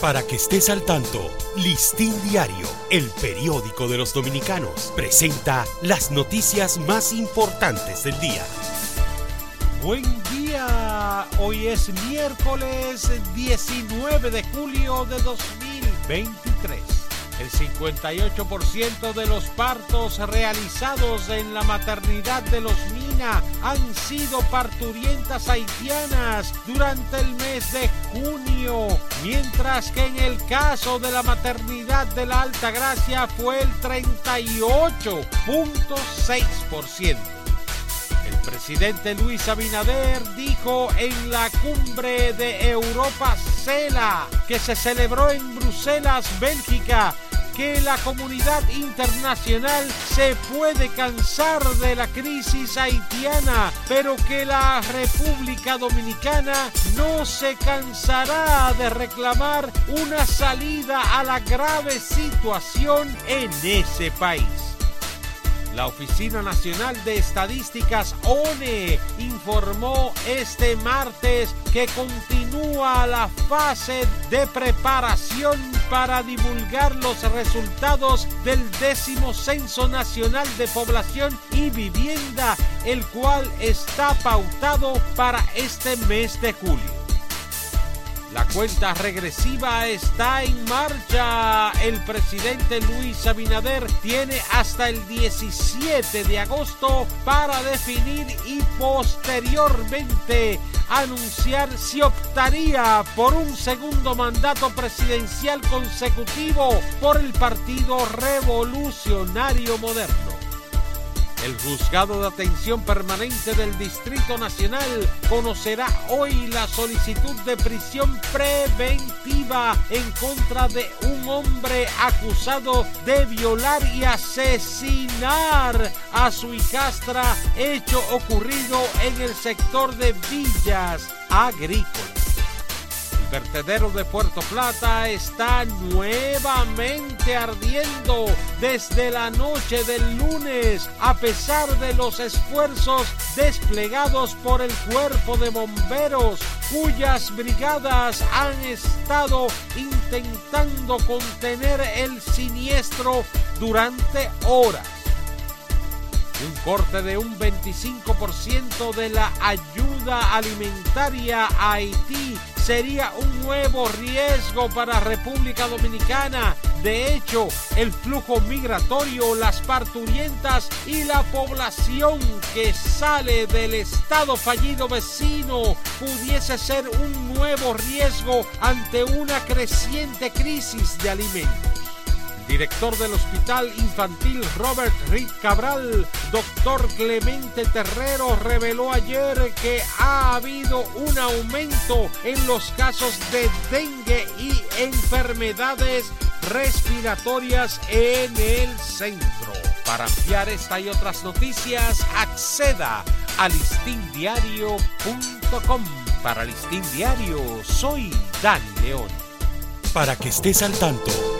Para que estés al tanto, Listín Diario, el periódico de los dominicanos, presenta las noticias más importantes del día. Buen día, hoy es miércoles 19 de julio de 2023. El 58% de los partos realizados en la maternidad de los Han sido parturientas haitianas durante el mes de junio, mientras que en el caso de la maternidad de la Alta Gracia fue el 38.6%. El presidente Luis Abinader dijo en la cumbre de Europa CELA que se celebró en Bruselas, Bélgica, que la comunidad internacional se puede cansar de la crisis haitiana, pero que la República Dominicana no se cansará de reclamar una salida a la grave situación en ese país. La Oficina Nacional de Estadísticas ONE informó este martes que continúa la fase de preparación para divulgar los resultados del décimo Censo Nacional de Población y Vivienda, el cual está pautado para este mes de julio. La cuenta regresiva está en marcha. El presidente Luis Abinader tiene hasta el 17 de agosto para definir y posteriormente anunciar si optaría por un segundo mandato presidencial consecutivo por el Partido Revolucionario Moderno. El juzgado de atención permanente del Distrito Nacional conocerá hoy la solicitud de prisión preventiva en contra de un hombre acusado de violar y asesinar a su hijastra, hecho ocurrido en el sector de Villas Agrícolas vertedero de Puerto Plata está nuevamente ardiendo desde la noche del lunes a pesar de los esfuerzos desplegados por el cuerpo de bomberos cuyas brigadas han estado intentando contener el siniestro durante horas. Un corte de un 25% de la ayuda alimentaria a Haití sería un nuevo riesgo para República Dominicana. De hecho, el flujo migratorio, las parturientas y la población que sale del estado fallido vecino pudiese ser un nuevo riesgo ante una creciente crisis de alimentos director del Hospital Infantil Robert Reed Cabral, doctor Clemente Terrero, reveló ayer que ha habido un aumento en los casos de dengue y enfermedades respiratorias en el centro. Para ampliar esta y otras noticias, acceda a listindiario.com. Para Listín Diario, soy Dani León. Para que estés al tanto,